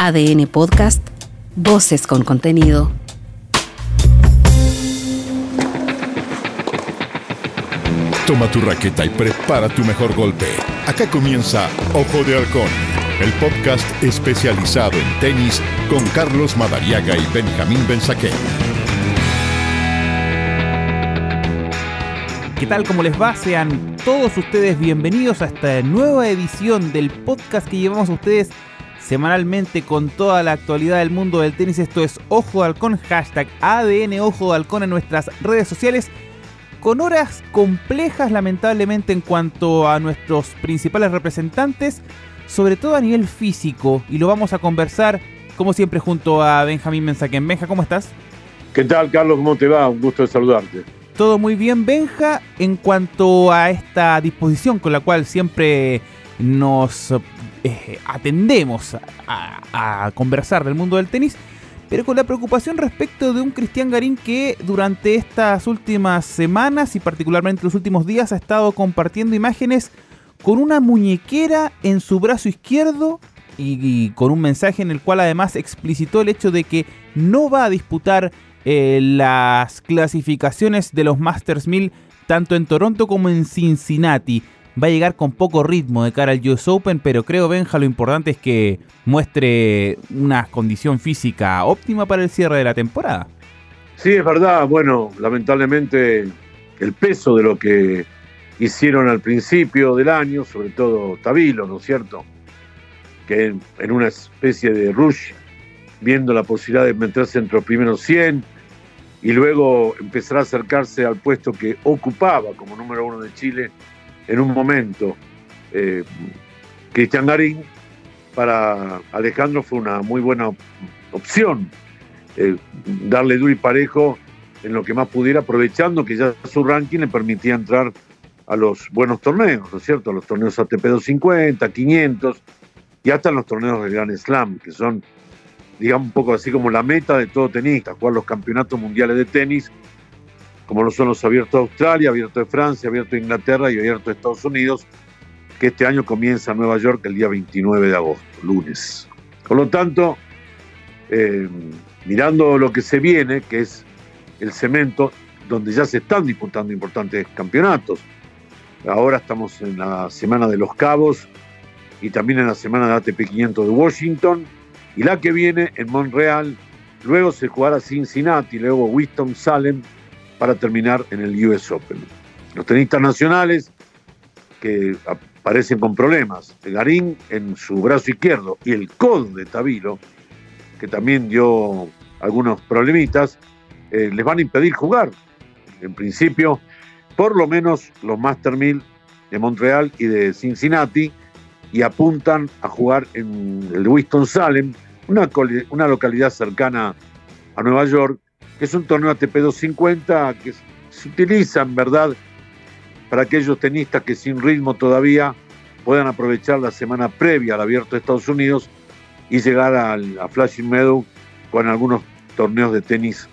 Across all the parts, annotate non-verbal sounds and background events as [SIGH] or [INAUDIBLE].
ADN Podcast, Voces con contenido. Toma tu raqueta y prepara tu mejor golpe. Acá comienza Ojo de Halcón, el podcast especializado en tenis con Carlos Madariaga y Benjamín Benzaquén. ¿Qué tal? ¿Cómo les va? Sean todos ustedes bienvenidos a esta nueva edición del podcast que llevamos a ustedes semanalmente con toda la actualidad del mundo del tenis. Esto es Ojo de Halcón, hashtag ADN Ojo de Halcón en nuestras redes sociales. Con horas complejas lamentablemente en cuanto a nuestros principales representantes, sobre todo a nivel físico. Y lo vamos a conversar como siempre junto a Benjamín Mensaquén. Benja, ¿cómo estás? ¿Qué tal, Carlos? ¿Cómo te va? Un gusto de saludarte. Todo muy bien, Benja, en cuanto a esta disposición con la cual siempre nos eh, atendemos a, conversar del mundo del tenis, pero con la preocupación respecto de un Cristian Garín que durante estas últimas semanas y particularmente los últimos días ha estado compartiendo imágenes con una muñequera en su brazo izquierdo y, con un mensaje en el cual además explicitó el hecho de que no va a disputar eh, las clasificaciones de los Masters 1000 tanto en Toronto como en Cincinnati va a llegar con poco ritmo de cara al US Open, pero creo, Benja, lo importante es que muestre una condición física óptima para el cierre de la temporada. Sí, es verdad. Bueno, lamentablemente el peso de lo que hicieron al principio del año, sobre todo Tabilo, ¿no es cierto? Que en, una especie de rush, viendo la posibilidad de meterse entre los primeros 100 y luego empezar a acercarse al puesto que ocupaba como número uno de Chile en un momento. Eh, Cristian Garín para Alejandro fue una muy buena opción. Eh, darle duro y parejo en lo que más pudiera, aprovechando que ya su ranking le permitía entrar a los buenos torneos, ¿no es cierto? A los torneos ATP 250, 500 y hasta los torneos del Gran Slam, que son, digamos, un poco así como la meta de todo tenista, jugar los campeonatos mundiales de tenis como lo son los abiertos de Australia, abiertos de Francia, abiertos de Inglaterra y abiertos de Estados Unidos, que este año comienza en Nueva York el día 29 de agosto, lunes. Por lo tanto, eh, mirando lo que se viene, que es el cemento, donde ya se están disputando importantes campeonatos. Ahora estamos en la semana de los Cabos y también en la semana de ATP 500 de Washington. Y la que viene en Montreal, luego se jugará Cincinnati, luego Winston Salem para terminar en el US Open. Los tenistas nacionales que aparecen con problemas, Garín en su brazo izquierdo y el codo de Tabilo, que también dio algunos problemitas, eh, les van a impedir jugar. En principio, por lo menos los Master 1000 de Montreal y de Cincinnati, y apuntan a jugar en el Winston-Salem, una, una localidad cercana a Nueva York, que es un torneo ATP 250 que se utiliza en verdad para aquellos tenistas que sin ritmo todavía puedan aprovechar la semana previa al abierto de Estados Unidos y llegar al, a Flashing Meadow con algunos torneos de tenis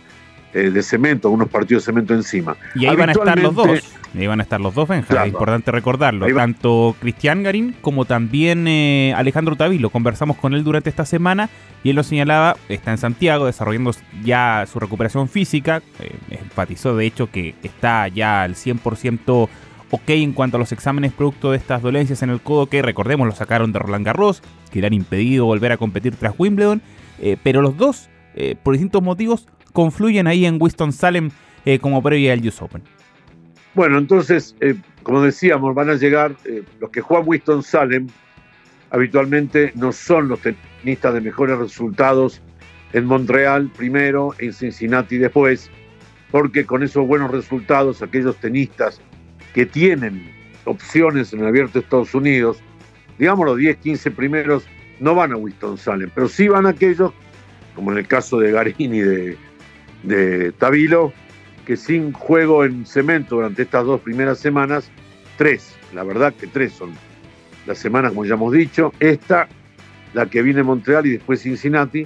eh, de cemento, algunos partidos de cemento encima. Y ahí van a estar los dos. Ahí van a estar los dos, Benja. Es importante recordarlo. Tanto Cristian Garín como también eh, Alejandro Tavilo. Conversamos con él durante esta semana y él lo señalaba, está en Santiago desarrollando ya su recuperación física. Eh, enfatizó de hecho que está ya al 100% ok en cuanto a los exámenes producto de estas dolencias en el codo que recordemos lo sacaron de Roland Garros, que le han impedido volver a competir tras Wimbledon. pero los dos, por distintos motivos, confluyen ahí en Winston-Salem como previa al US Open. Bueno, entonces, eh, como decíamos, van a llegar eh, los que juegan Winston-Salem, habitualmente no son los tenistas de mejores resultados en Montreal primero, en Cincinnati después, porque con esos buenos resultados, aquellos tenistas que tienen opciones en el abierto de Estados Unidos, digamos los 10, 15 primeros, no van a Winston-Salem, pero sí van aquellos, como en el caso de Garini de, de Tabilo, que sin juego en cemento durante estas dos primeras semanas, tres, la verdad que tres son las semanas, como ya hemos dicho, esta, la que viene Montreal y después Cincinnati,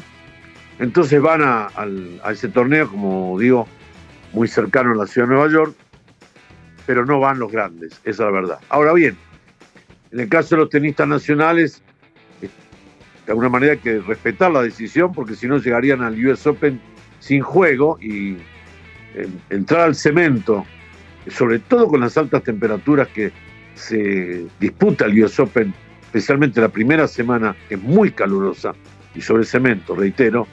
entonces van a, ese torneo, como digo, muy cercano a la ciudad de Nueva York, pero no van los grandes, esa es la verdad. Ahora bien, en el caso de los tenistas nacionales, de alguna manera hay que respetar la decisión porque si no llegarían al US Open sin juego y entrar al cemento, sobre todo con las altas temperaturas que se disputa el US Open, especialmente la primera semana, es muy calurosa, y sobre cemento, reitero,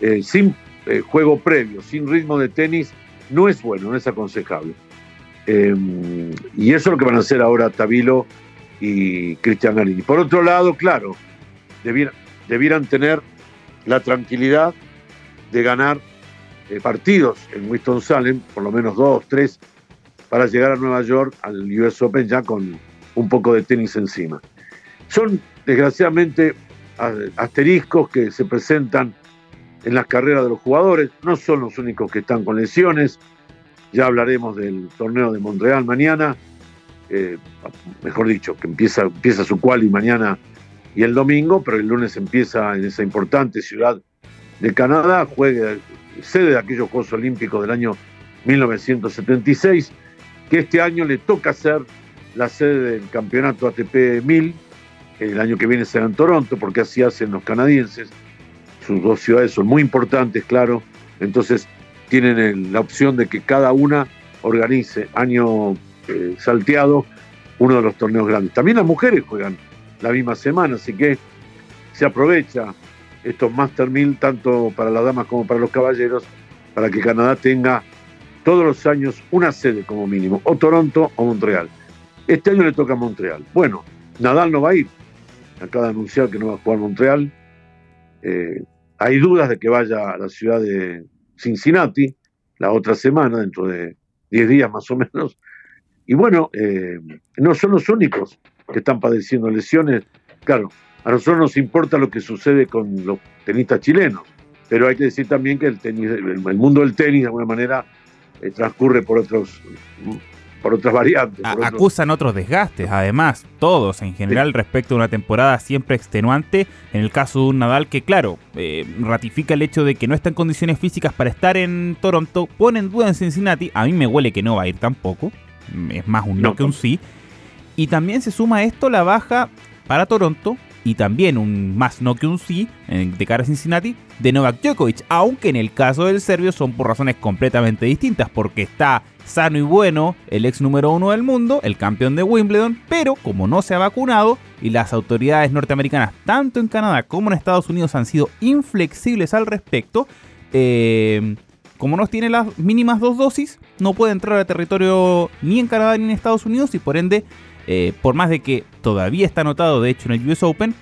eh, sin eh, juego previo, sin ritmo de tenis, no es bueno, no es aconsejable. Em, y eso es lo que van a hacer ahora Tabilo y Cristian Garini. Por otro lado, claro, debieran, tener la tranquilidad de ganar eh, partidos en Winston-Salem, por lo menos dos, tres, para llegar a Nueva York al US Open ya con un poco de tenis encima. Son, desgraciadamente, asteriscos que se presentan en las carreras de los jugadores, no son los únicos que están con lesiones, ya hablaremos del torneo de Montreal mañana, eh, mejor dicho, que empieza, empieza su quali mañana y el domingo, pero el lunes empieza en esa importante ciudad de Canadá, juega sede de aquellos Juegos Olímpicos del año 1976, que este año le toca ser la sede del campeonato ATP 1000, el año que viene será en Toronto, porque así hacen los canadienses, sus dos ciudades son muy importantes, claro, entonces tienen la opción de que cada una organice año eh, salteado uno de los torneos grandes. También las mujeres juegan la misma semana, así que se aprovecha estos Master 1000 tanto para las damas como para los caballeros para que Canadá tenga todos los años una sede como mínimo, o Toronto o Montreal. Este año le toca a Montreal. Bueno, Nadal no va a ir. Acaba de anunciar que no va a jugar Montreal. Eh, hay dudas de que vaya a la ciudad de Cincinnati la otra semana, dentro de 10 días más o menos. Y bueno, eh, no son los únicos que están padeciendo lesiones. Claro, a nosotros nos importa lo que sucede con los tenistas chilenos, pero hay que decir también que el, tenis, el mundo del tenis de alguna manera eh, transcurre por otros por otras variantes. acusan otros desgastes, además, todos en general respecto a una temporada siempre extenuante. En el caso de un Nadal que, claro, eh, ratifica el hecho de que no está en condiciones físicas para estar en Toronto, pone en duda en Cincinnati. A mí me huele que no va a ir tampoco. Es más un no, que un sí. Y también se suma a esto la baja para Toronto y también un más no que un sí de cara a Cincinnati de Novak Djokovic, aunque en el caso del serbio son por razones completamente distintas, porque está sano y bueno el ex número uno del mundo, el campeón de Wimbledon, pero como no se ha vacunado y las autoridades norteamericanas tanto en Canadá como en Estados Unidos han sido inflexibles al respecto, eh, como no tiene las mínimas dos dosis, no puede entrar al territorio ni en Canadá ni en Estados Unidos y por ende eh, por más de que todavía está anotado de hecho en el US Open,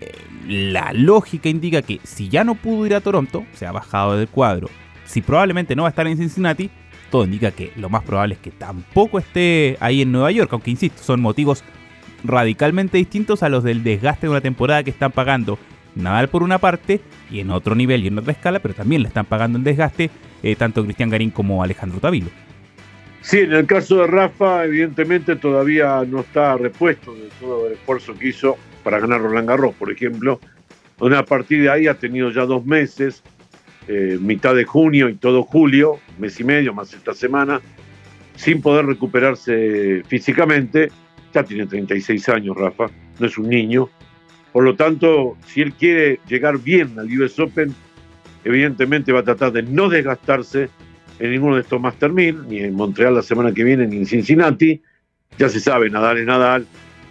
eh, la lógica indica que si ya no pudo ir a Toronto, se ha bajado del cuadro, si probablemente no va a estar en Cincinnati, todo indica que lo más probable es que tampoco esté ahí en Nueva York, aunque insisto, son motivos radicalmente distintos a los del desgaste de una temporada que están pagando Nadal por una parte y en otro nivel y en otra escala, pero también le están pagando el desgaste eh, tanto Cristian Garín como Alejandro Tavilo. Sí, en el caso de Rafa, evidentemente todavía no está repuesto de todo el esfuerzo que hizo para ganar Roland Garros, por ejemplo. A partir de ahí ha tenido ya dos meses, eh, mitad de junio y todo julio, mes y medio más esta semana, sin poder recuperarse físicamente. Ya tiene 36 años, Rafa, no es un niño. Por lo tanto, si él quiere llegar bien al US Open, evidentemente va a tratar de no desgastarse en ninguno de estos Master 1000, ni en Montreal la semana que viene, ni en Cincinnati. Ya se sabe, Nadal es Nadal,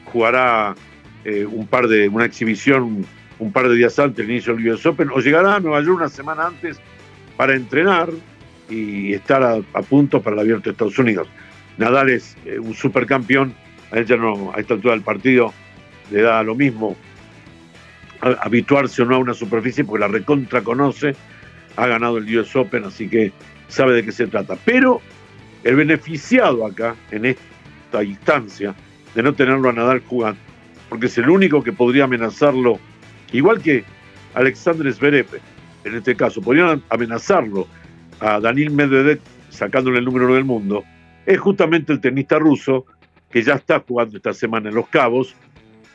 jugará eh, un par de, una exhibición un par de días antes del inicio del US Open, o llegará a Nueva York una semana antes para entrenar y estar a, punto para el abierto de Estados Unidos. Nadal es eh, un supercampeón, a él ya no, a esta altura del partido le da lo mismo habituarse o no a una superficie porque la recontra conoce, ha ganado el US Open, así que sabe de qué se trata. Pero el beneficiado acá, en esta instancia, de no tenerlo a Nadal jugando, porque es el único que podría amenazarlo, igual que Alexander Zverev, en este caso, podrían amenazarlo a Daniel Medvedev sacándole el número del mundo, es justamente el tenista ruso que ya está jugando esta semana en Los Cabos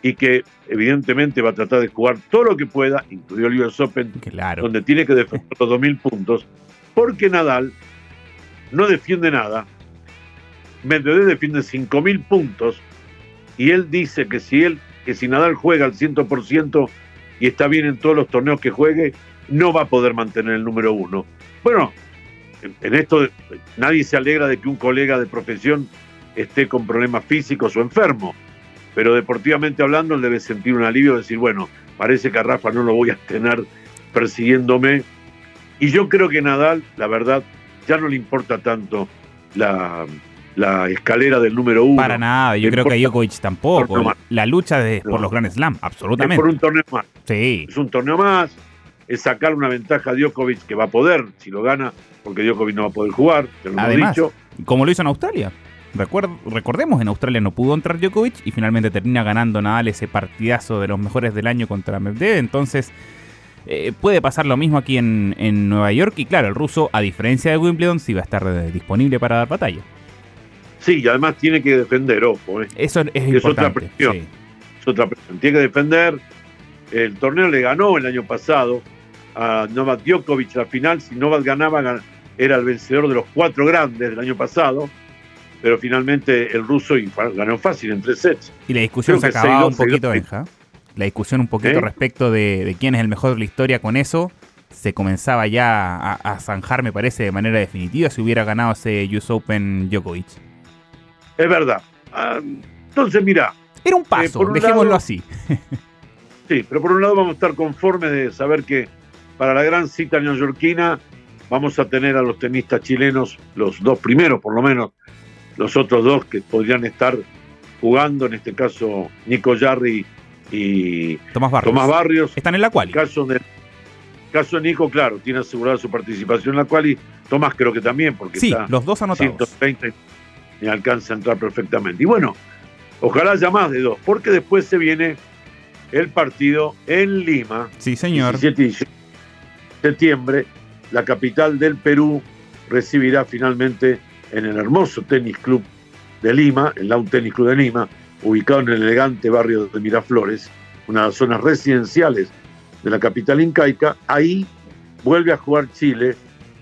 y que evidentemente va a tratar de jugar todo lo que pueda, incluido el US Open, donde tiene que defender los 2.000 puntos, porque Nadal no defiende nada. Medvedev defiende 5.000 puntos y él dice que si él que si Nadal juega al 100% y está bien en todos los torneos que juegue, no va a poder mantener el número uno. Bueno, en esto nadie se alegra de que un colega de profesión esté con problemas físicos o enfermo, pero deportivamente hablando él debe sentir un alivio de decir, bueno, parece que a Rafa no lo voy a [LAUGHS] tener persiguiéndome. Y yo creo que Nadal, la verdad, ya no le importa tanto la, escalera del número uno. Para nada, yo creo que a Djokovic tampoco. La lucha de, por los Grand Slam, absolutamente. Es por un torneo más. Sí. Es un torneo más, es sacar una ventaja a Djokovic que va a poder, si lo gana, porque Djokovic no va a poder jugar, lo Además, dicho. como lo hizo en Australia. recordemos, en Australia no pudo entrar Djokovic y finalmente termina ganando Nadal ese partidazo de los mejores del año contra Medvedev. Entonces, eh, puede pasar lo mismo aquí en, Nueva York y claro, el ruso, a diferencia de Wimbledon, sí va a estar disponible para dar batalla. Sí, y además tiene que defender, ojo. Eh. Eso es, otra presión. Es otra presión. Tiene que defender. El torneo le ganó el año pasado a Novak Djokovic la final. Si Novak ganaba, era el vencedor de los cuatro grandes del año pasado. Pero finalmente el ruso ganó fácil en tres sets. Y la discusión se acababa un poquito, Benja la discusión un poquito respecto de, quién es el mejor de la historia con eso se comenzaba ya a, zanjar, me parece, de manera definitiva si hubiera ganado ese US Open Djokovic. Es verdad. Ah, entonces, mira. Era un paso, eh, dejémoslo así. [LAUGHS] sí, pero por un lado vamos a estar conformes de saber que para la gran cita neoyorquina vamos a tener a los tenistas chilenos, los dos primeros por lo menos, los otros dos que podrían estar jugando, en este caso Nico Jarry y Tomás Barrios. Están en la quali. Caso de, caso de Nico, claro, tiene asegurada su participación en la quali. Tomás creo que también, porque sí, los dos anotados. 120 y alcanza a entrar perfectamente. Y bueno, ojalá haya más de dos, porque después se viene el partido en Lima. Sí, señor. 17 de septiembre, la capital del Perú recibirá finalmente en el hermoso tenis club de Lima, el Lawn Tennis Club de Lima, ubicado en el elegante barrio de Miraflores, una de las zonas residenciales de la capital incaica. Ahí vuelve a jugar Chile.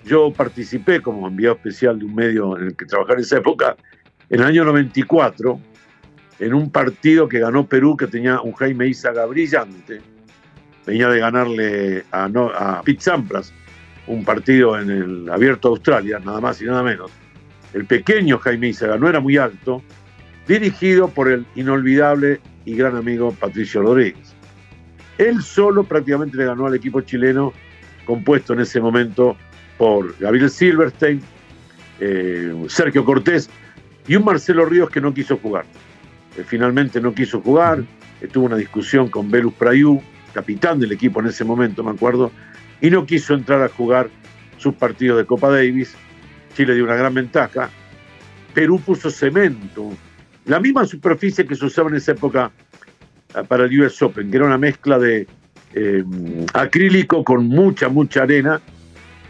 Yo participé como enviado especial de un medio en el que trabajaba en esa época, en el año 94, en un partido que ganó Perú que tenía un Jaime Izaga brillante. Venía de ganarle a, a Pete Sampras, un partido en el Abierto Australia, nada más y nada menos. El pequeño Jaime Izaga no era muy alto, dirigido por el inolvidable y gran amigo Patricio Rodríguez. Él solo prácticamente le ganó al equipo chileno, compuesto en ese momento por Gabriel Silverstein, eh, Sergio Cortés y un Marcelo Ríos que no quiso jugar. Eh, finalmente no quiso jugar, tuvo una discusión con Belus Prayú, capitán del equipo en ese momento, me acuerdo, y no quiso entrar a jugar sus partidos de Copa Davis. Chile dio una gran ventaja. Perú puso cemento la misma superficie que se usaba en esa época ah, para el US Open, que era una mezcla de eh, acrílico con mucha, mucha arena.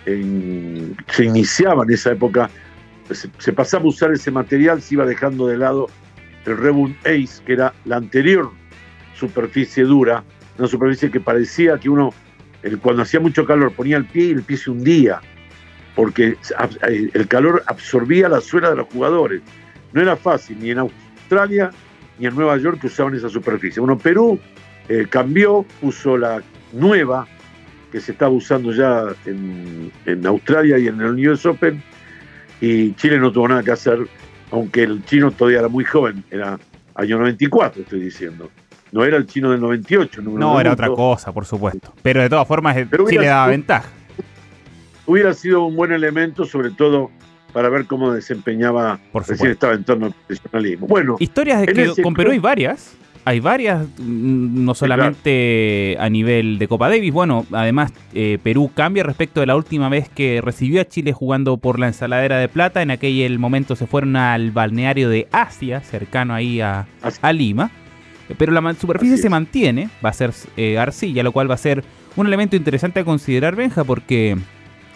se iniciaba en esa época, se, pasaba a usar ese material, se iba dejando de lado el Rebund Ace, que era la anterior superficie dura, una superficie que parecía que uno, cuando hacía mucho calor, ponía el pie y el pie se hundía, porque el calor absorbía la suela de los jugadores. No era fácil, ni en Australia ni en Nueva York que usaban esa superficie. Bueno, Perú eh, cambió, puso la nueva, que se estaba usando ya en, Australia y en el US Open, y Chile no tuvo nada que hacer, aunque el chino todavía era muy joven, era año 94, estoy diciendo. No era el chino del 98. No, era otra cosa, por supuesto. Pero de todas formas, Chile daba ventaja. Hubiera sido un buen elemento, sobre todo para ver cómo desempeñaba, Por recién estaba en torno al profesionalismo. Bueno, historias de que con Perú hay varias. Hay varias, mm, no solamente a nivel de Copa Davis. Bueno, además eh, Perú cambia respecto de la última vez que recibió a Chile jugando por la ensaladera de plata. En aquel momento se fueron al balneario de Asia, cercano ahí a, Lima. Pero la superficie se mantiene, va a ser eh, arcilla, lo cual va a ser un elemento interesante a considerar, Benja, porque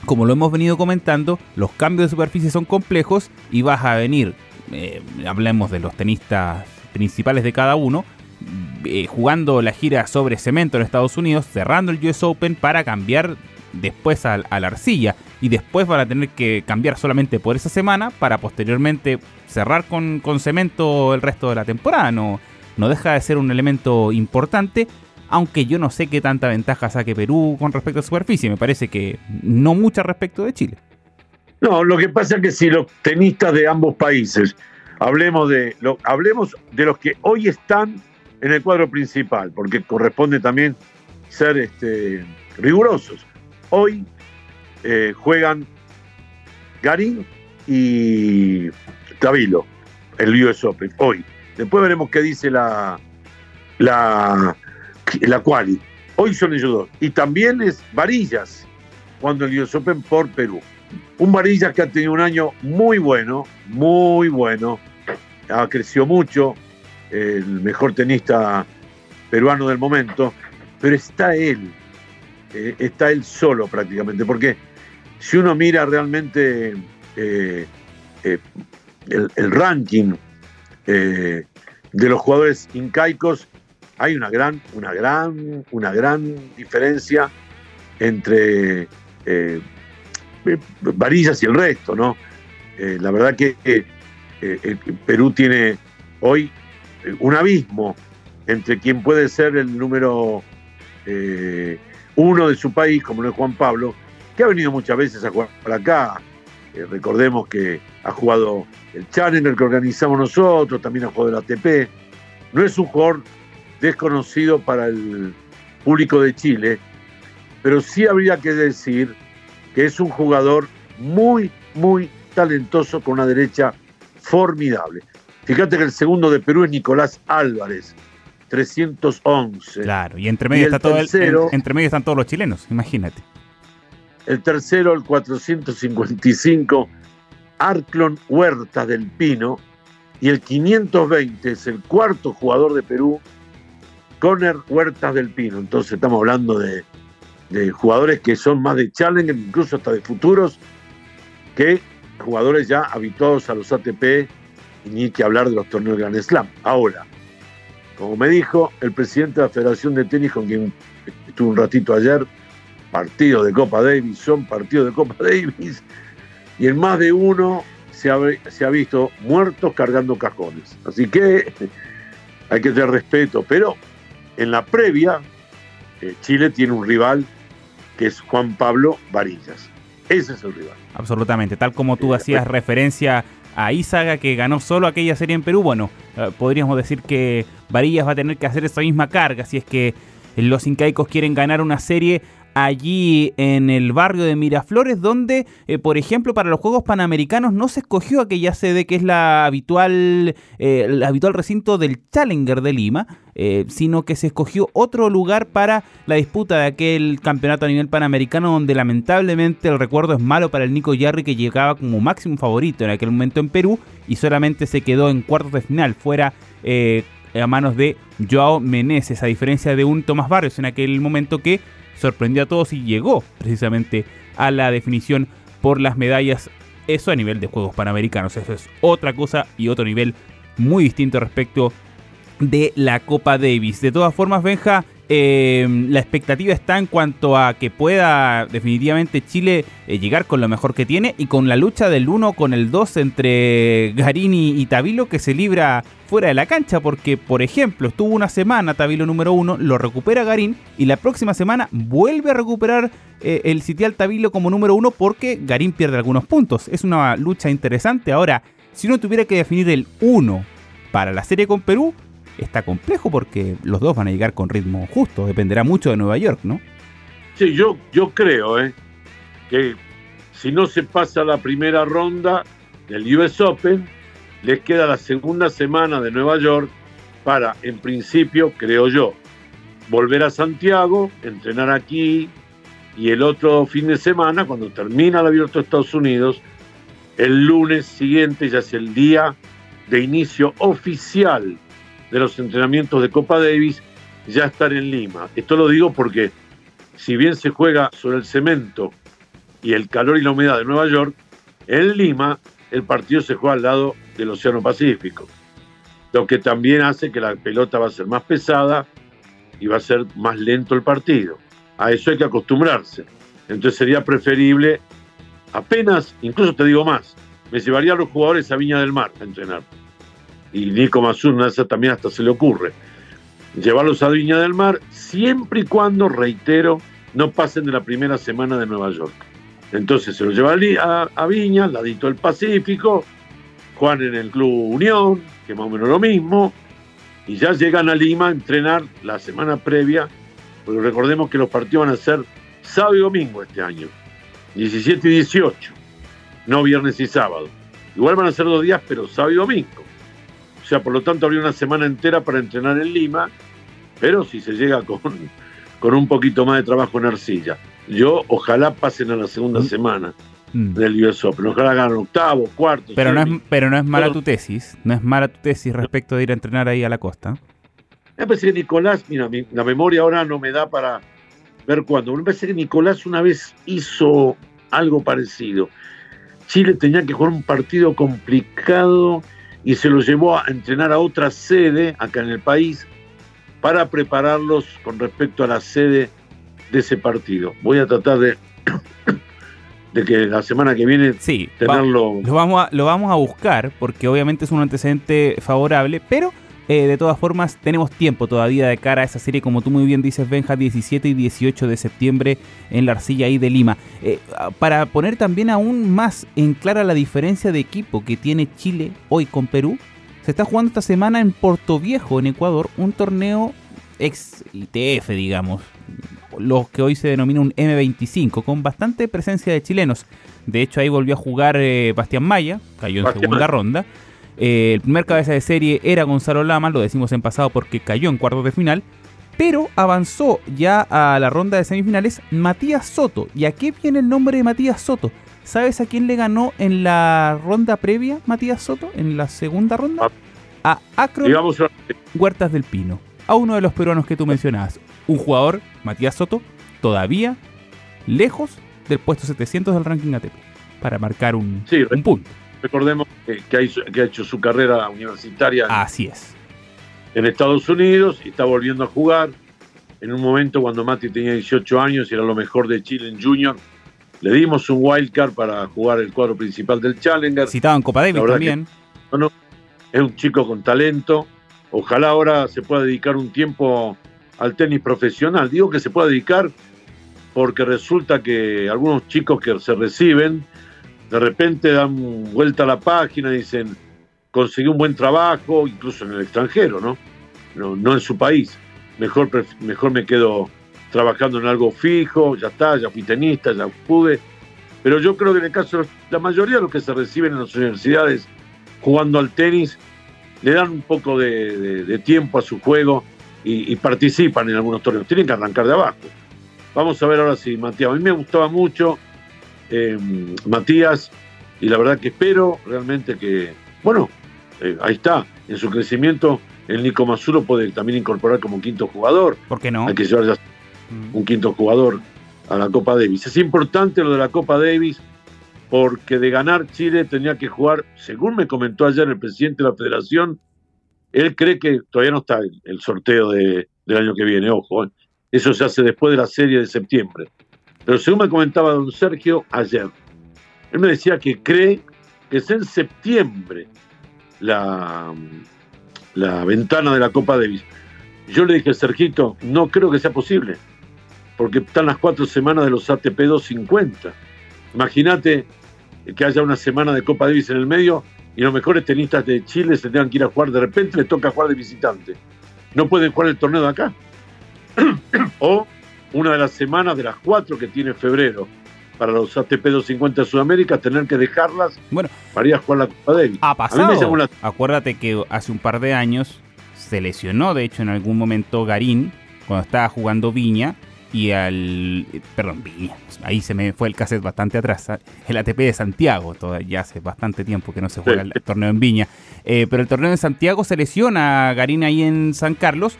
como lo hemos venido comentando, los cambios de superficie son complejos y vas a venir, eh, hablemos de los tenistas principales de cada uno, eh, jugando la gira sobre cemento en Estados Unidos, cerrando el US Open para cambiar después a, la arcilla y después van a tener que cambiar solamente por esa semana para posteriormente cerrar con, con cemento el resto de la temporada. No, no deja de ser un elemento importante aunque yo no sé qué tanta ventaja saque Perú con respecto a superficie, me parece que no mucha respecto de Chile. No, lo que pasa es que si los tenistas de ambos países, hablemos de, los que hoy están en el cuadro principal, porque corresponde también ser este, rigurosos. Hoy eh, juegan Garín y Tavilo, el US Open, hoy. Después veremos qué dice la, la quali. Hoy son ellos dos. Y también es Varillas, cuando el US Open por Perú. Un Varillas que ha tenido un año muy bueno, muy bueno. Ha crecido mucho, el mejor tenista peruano del momento, pero está él, eh, está él solo prácticamente, porque si uno mira realmente eh, eh, el, ranking de los jugadores incaicos, hay una gran, una gran, una gran diferencia entre Varillas y el resto, ¿no? la verdad que Perú tiene hoy un abismo entre quien puede ser el número uno de su país, como no es Juan Pablo, que ha venido muchas veces a jugar para acá. Eh, recordemos que ha jugado el Challenger que organizamos nosotros, también ha jugado el ATP. No es un jugador desconocido para el público de Chile, pero sí habría que decir que es un jugador muy, muy talentoso con una derecha formidable. Fíjate que el segundo de Perú es Nicolás Álvarez, 311. Claro, y entre medio, está todo el, entre medio están todos los chilenos, imagínate. El tercero, el 455, Arclon Huerta del Pino. Y el 520 es el cuarto jugador de Perú, Conner Huertas del Pino. Entonces estamos hablando de, de jugadores que son más de challenger, incluso hasta de futuros, que jugadores ya habituados a los ATP y ni que hablar de los torneos Grand Slam. Ahora, como me dijo el presidente de la Federación de Tenis, con quien estuve un ratito ayer, partido de Copa Davis, son partidos de Copa [LAUGHS] Davis, y en más de uno se ha, se ha visto muertos cargando cajones. Así que [LAUGHS] hay que tener respeto, pero en la previa, eh, Chile tiene un rival que es Juan Pablo Varillas. Ese es el rival. Absolutamente, tal como tú hacías referencia a Izaga que ganó solo aquella serie en Perú, bueno, eh, podríamos decir que Varillas va a tener que hacer esa misma carga si es que los incaicos quieren ganar una serie allí en el barrio de Miraflores, donde, eh, por ejemplo, para los Juegos Panamericanos no se escogió aquella sede que es la habitual, eh, el habitual recinto del Challenger de Lima, eh, sino que se escogió otro lugar para la disputa de aquel campeonato a nivel panamericano, donde lamentablemente el recuerdo es malo para el Nico Yarri, que llegaba como máximo favorito en aquel momento en Perú y solamente se quedó en cuartos de final, fuera a manos de Joao Meneses, a diferencia de un Tomás Barrios en aquel momento que sorprendió a todos y llegó precisamente a la definición por las medallas. Eso a nivel de Juegos Panamericanos. Eso es otra cosa y otro nivel muy distinto respecto de la Copa Davis. De todas formas, Benja, Em, la expectativa está en cuanto a que pueda definitivamente Chile eh, llegar con lo mejor que tiene y con la lucha del 1 con el 2 entre Garini y Tabilo que se libra fuera de la cancha porque por ejemplo estuvo una semana Tabilo número 1, lo recupera Garín y la próxima semana vuelve a recuperar eh, el sitial Tabilo como número 1 porque Garín pierde algunos puntos. Es una lucha interesante. Ahora, si uno tuviera que definir el 1 para la serie con Perú, está complejo porque los dos van a llegar con ritmo justo, dependerá mucho de Nueva York, ¿no? Sí, yo, yo creo ¿eh? que si no se pasa la primera ronda del US Open, les queda la segunda semana de Nueva York para, en principio, creo yo, volver a Santiago, entrenar aquí y el otro fin de semana, cuando termina el abierto de Estados Unidos, el lunes siguiente ya es el día de inicio oficial de los entrenamientos de Copa Davis ya estar en Lima. Esto lo digo porque si bien se juega sobre el cemento y el calor y la humedad de Nueva York, en Lima el partido se juega al lado del Océano Pacífico, lo que también hace que la pelota va a ser más pesada y va a ser más lento el partido. A eso hay que acostumbrarse. Entonces sería preferible, apenas, incluso te digo más, me llevaría a los jugadores a Viña del Mar a entrenar y Nico Mazur, también hasta se le ocurre. llevarlos a Viña del Mar, siempre y cuando, reitero, no pasen de la primera semana de Nueva York. Entonces se los lleva a, a Viña, al ladito del Pacífico, juegan en el Club Unión, que más o menos lo mismo, y ya llegan a Lima a entrenar la semana previa, porque recordemos que los partidos van a ser sábado y domingo este año, 17 y 18, no viernes y sábado. Igual van a ser dos días, pero sábado y domingo. O sea, por lo tanto, habría una semana entera para entrenar en Lima, pero si se llega con, con un poquito más de trabajo en arcilla. Yo ojalá pasen a la segunda mm. semana mm. del US Open. Ojalá ganen octavo, cuarto. Pero no, es, pero no es mala tu tesis. No es mala tu tesis respecto de ir a entrenar ahí a la costa. Me parece que Nicolás, mira, la memoria ahora no me da para ver cuándo. Me parece que Nicolás una vez hizo algo parecido. Chile tenía que jugar un partido complicado y se lo llevó a entrenar a otra sede acá en el país para prepararlos con respecto a la sede de ese partido. Voy a tratar de, [COUGHS] de que la semana que viene sí, tenerlo. lo, vamos a, lo vamos a buscar porque obviamente es un antecedente favorable, pero eh, de todas formas, tenemos tiempo todavía de cara a esa serie, como tú muy bien dices, Benja, 17 y 18 de septiembre en la arcilla ahí de Lima. Eh, para poner también aún más en clara la diferencia de equipo que tiene Chile hoy con Perú, se está jugando esta semana en Puerto Viejo, en Ecuador, un torneo ex ITF, digamos, los que hoy se denomina un M25, con bastante presencia de chilenos. De hecho, ahí volvió a jugar eh, Bastián Maya, cayó en segunda ronda. Eh, el primer cabeza de serie era Gonzalo Lama, lo decimos en pasado porque cayó en cuartos de final. Pero avanzó ya a la ronda de semifinales Matías Soto. ¿Y a qué viene el nombre de Matías Soto? ¿Sabes a quién le ganó en la ronda previa Matías Soto? En la segunda ronda. A Acro Huertas del Pino. A uno de los peruanos que tú mencionabas. Un jugador, Matías Soto, todavía lejos del puesto 700 del ranking ATP. Para marcar un, un punto. Recordemos que, ha hecho, su carrera universitaria. Así es. En Estados Unidos y está volviendo a jugar. En un momento cuando Mati tenía 18 años y era lo mejor de Chile en Junior, le dimos un wildcard para jugar el cuadro principal del Challenger. Citado en Copa Davis también. bueno, es un chico con talento. Ojalá ahora se pueda dedicar un tiempo al tenis profesional. Digo que se pueda dedicar porque resulta que algunos chicos que se reciben de repente dan vuelta a la página y dicen, conseguí un buen trabajo, incluso en el extranjero, ¿no? No, en su país. Mejor, mejor me quedo trabajando en algo fijo, ya está, ya fui tenista, ya pude. Pero yo creo que en el caso la mayoría de los que se reciben en las universidades jugando al tenis, le dan un poco de, tiempo a su juego y, y, participan en algunos torneos. Tienen que arrancar de abajo. Vamos a ver ahora si Matías. A mí me gustaba mucho eh, Matías, y la verdad que espero realmente que, bueno, eh, ahí está, en su crecimiento el Nico Mazuro puede también incorporar como quinto jugador. ¿Por qué no? Hay que llevar ya mm. un quinto jugador a la Copa Davis. Es importante lo de la Copa Davis porque de ganar Chile tenía que jugar, según me comentó ayer el presidente de la federación, él cree que todavía no está el, sorteo del año que viene, ojo, eh. eso se hace después de la serie de septiembre. Pero según me comentaba don Sergio ayer, él me decía que cree que es en septiembre la, la ventana de la Copa Davis. Yo le dije, Sergito, no creo que sea posible, porque están las cuatro semanas de los ATP 250. Imagínate que haya una semana de Copa Davis en el medio y los mejores tenistas de Chile se tengan que ir a jugar, de repente les toca jugar de visitante. No pueden jugar el torneo de acá. [CLEARS THROAT] o una de las semanas de las cuatro que tiene febrero para los ATP 250 de Sudamérica, tener que dejarlas bueno, para ir a jugar la Copa Davis. Ha pasado. Acuérdate que hace un par de años se lesionó, de hecho, en algún momento Garín, cuando estaba jugando Viña, y al. Perdón, Viña. Ahí se me fue el cassette bastante atrás. ¿ah? El ATP de Santiago, ya hace bastante tiempo que no se juega el torneo en Viña. Eh, pero el torneo de Santiago se lesiona a Garín ahí en San Carlos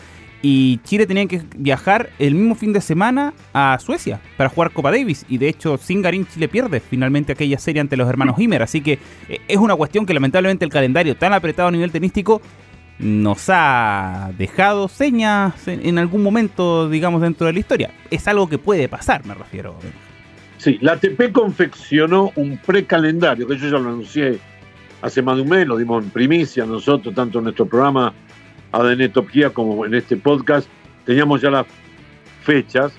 y Chile tenía que viajar el mismo fin de semana a Suecia para jugar Copa Davis. Y de hecho, sin Garín, Chile pierde finalmente aquella serie ante los hermanos Himer. Así que eh, es una cuestión que lamentablemente el calendario tan apretado a nivel tenístico nos ha dejado señas en, algún momento, digamos, dentro de la historia. Es algo que puede pasar, me refiero. Sí, la ATP confeccionó un precalendario, que yo ya lo anuncié hace más de un mes, lo dimos en primicia nosotros, tanto en nuestro programa ADN Top Gear como en este podcast, teníamos ya las fechas,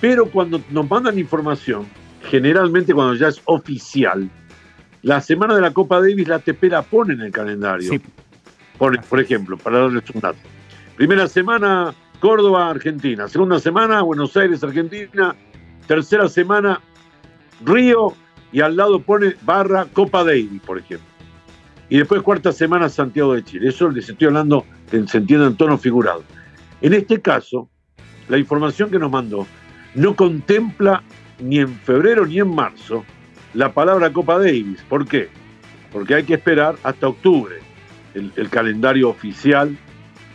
pero cuando nos mandan información, generalmente cuando ya es oficial, la semana de la Copa Davis la ATP la pone en el calendario. Sí. Por ejemplo, para darles un dato. Primera semana, Córdoba, Argentina. Segunda semana, Buenos Aires, Argentina. Tercera semana, Río. Y al lado pone barra Copa Davis, por ejemplo. Y después cuarta semana, Santiago de Chile. Eso les estoy hablando, se entienda en tono figurado. En este caso, la información que nos mandó no contempla ni en febrero ni en marzo la palabra Copa Davis. ¿Por qué? Porque hay que esperar hasta octubre el, calendario oficial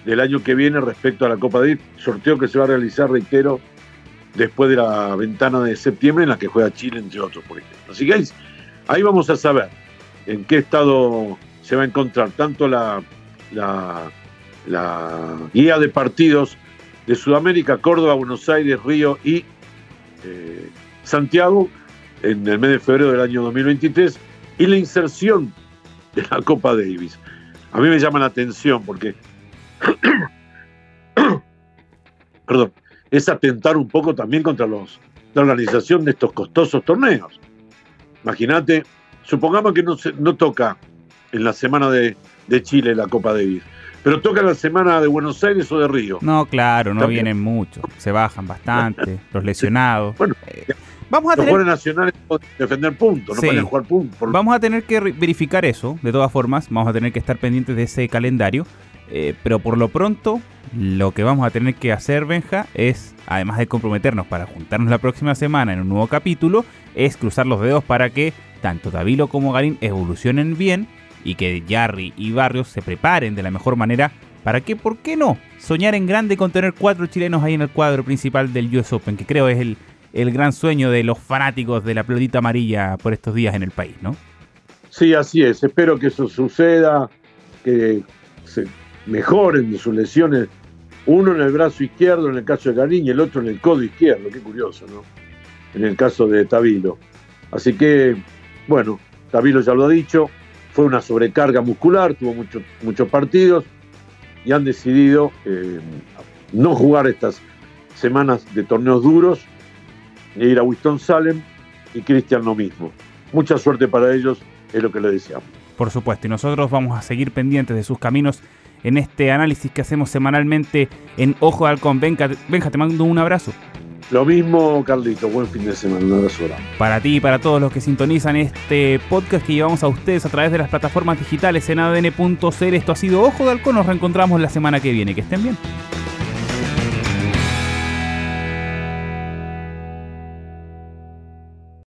del año que viene respecto a la Copa Davis, sorteo que se va a realizar, reitero, después de la ventana de septiembre en la que juega Chile, entre otros, por ejemplo. Así que ahí vamos a saber en qué estado se va a encontrar tanto la, la, guía de partidos de Sudamérica, Córdoba, Buenos Aires, Río y eh, Santiago en el mes de febrero del año 2023 y la inserción de la Copa Davis. A mí me llama la atención porque, [COUGHS] perdón, es atentar un poco también contra los, la organización de estos costosos torneos. Imagínate, supongamos que no, se, no toca en la semana de, de Chile la Copa Davis, pero toca la semana de Buenos Aires o de Río. No, claro, no También. vienen muchos. Se bajan bastante. [LAUGHS] Los lesionados. Bueno, Eh, vamos a los tener jugadores nacionales pueden defender puntos, no Sí. pueden jugar puntos. por- Vamos a tener que verificar eso, de todas formas, vamos a tener que estar pendientes de ese calendario, eh, pero por lo pronto lo que vamos a tener que hacer, Benja, es, además de comprometernos para juntarnos la próxima semana en un nuevo capítulo, es cruzar los dedos para que tanto Davilo como Garín evolucionen bien y que Jarry y Barrios se preparen de la mejor manera para que, ¿por qué no? Soñar en grande con tener cuatro chilenos ahí en el cuadro principal del US Open, que creo es el, el gran sueño de los fanáticos de la pelotita amarilla por estos días en el país, ¿no? Sí, así es. Espero que eso suceda, que se mejoren sus lesiones. Uno en el brazo izquierdo, en el caso de Garín, y el otro en el codo izquierdo. Qué curioso, ¿no? En el caso de Tabilo. Así que, bueno, Tabilo ya lo ha dicho, fue una sobrecarga muscular, tuvo muchos partidos y han decidido eh, no jugar estas semanas de torneos duros, e ir a Winston Salem y Cristian lo mismo. Mucha suerte para ellos, es lo que le deseamos. Por supuesto, y nosotros vamos a seguir pendientes de sus caminos en este análisis que hacemos semanalmente en Ojo de Halcón. Benja, Benja, te mando un abrazo. Lo mismo, Carlito, buen fin de semana, un abrazo. Para ti y para todos los que sintonizan este podcast que llevamos a ustedes a través de las plataformas digitales en adn.cl. Esto ha sido Ojo de Halcón. Nos reencontramos la semana que viene. Que estén bien.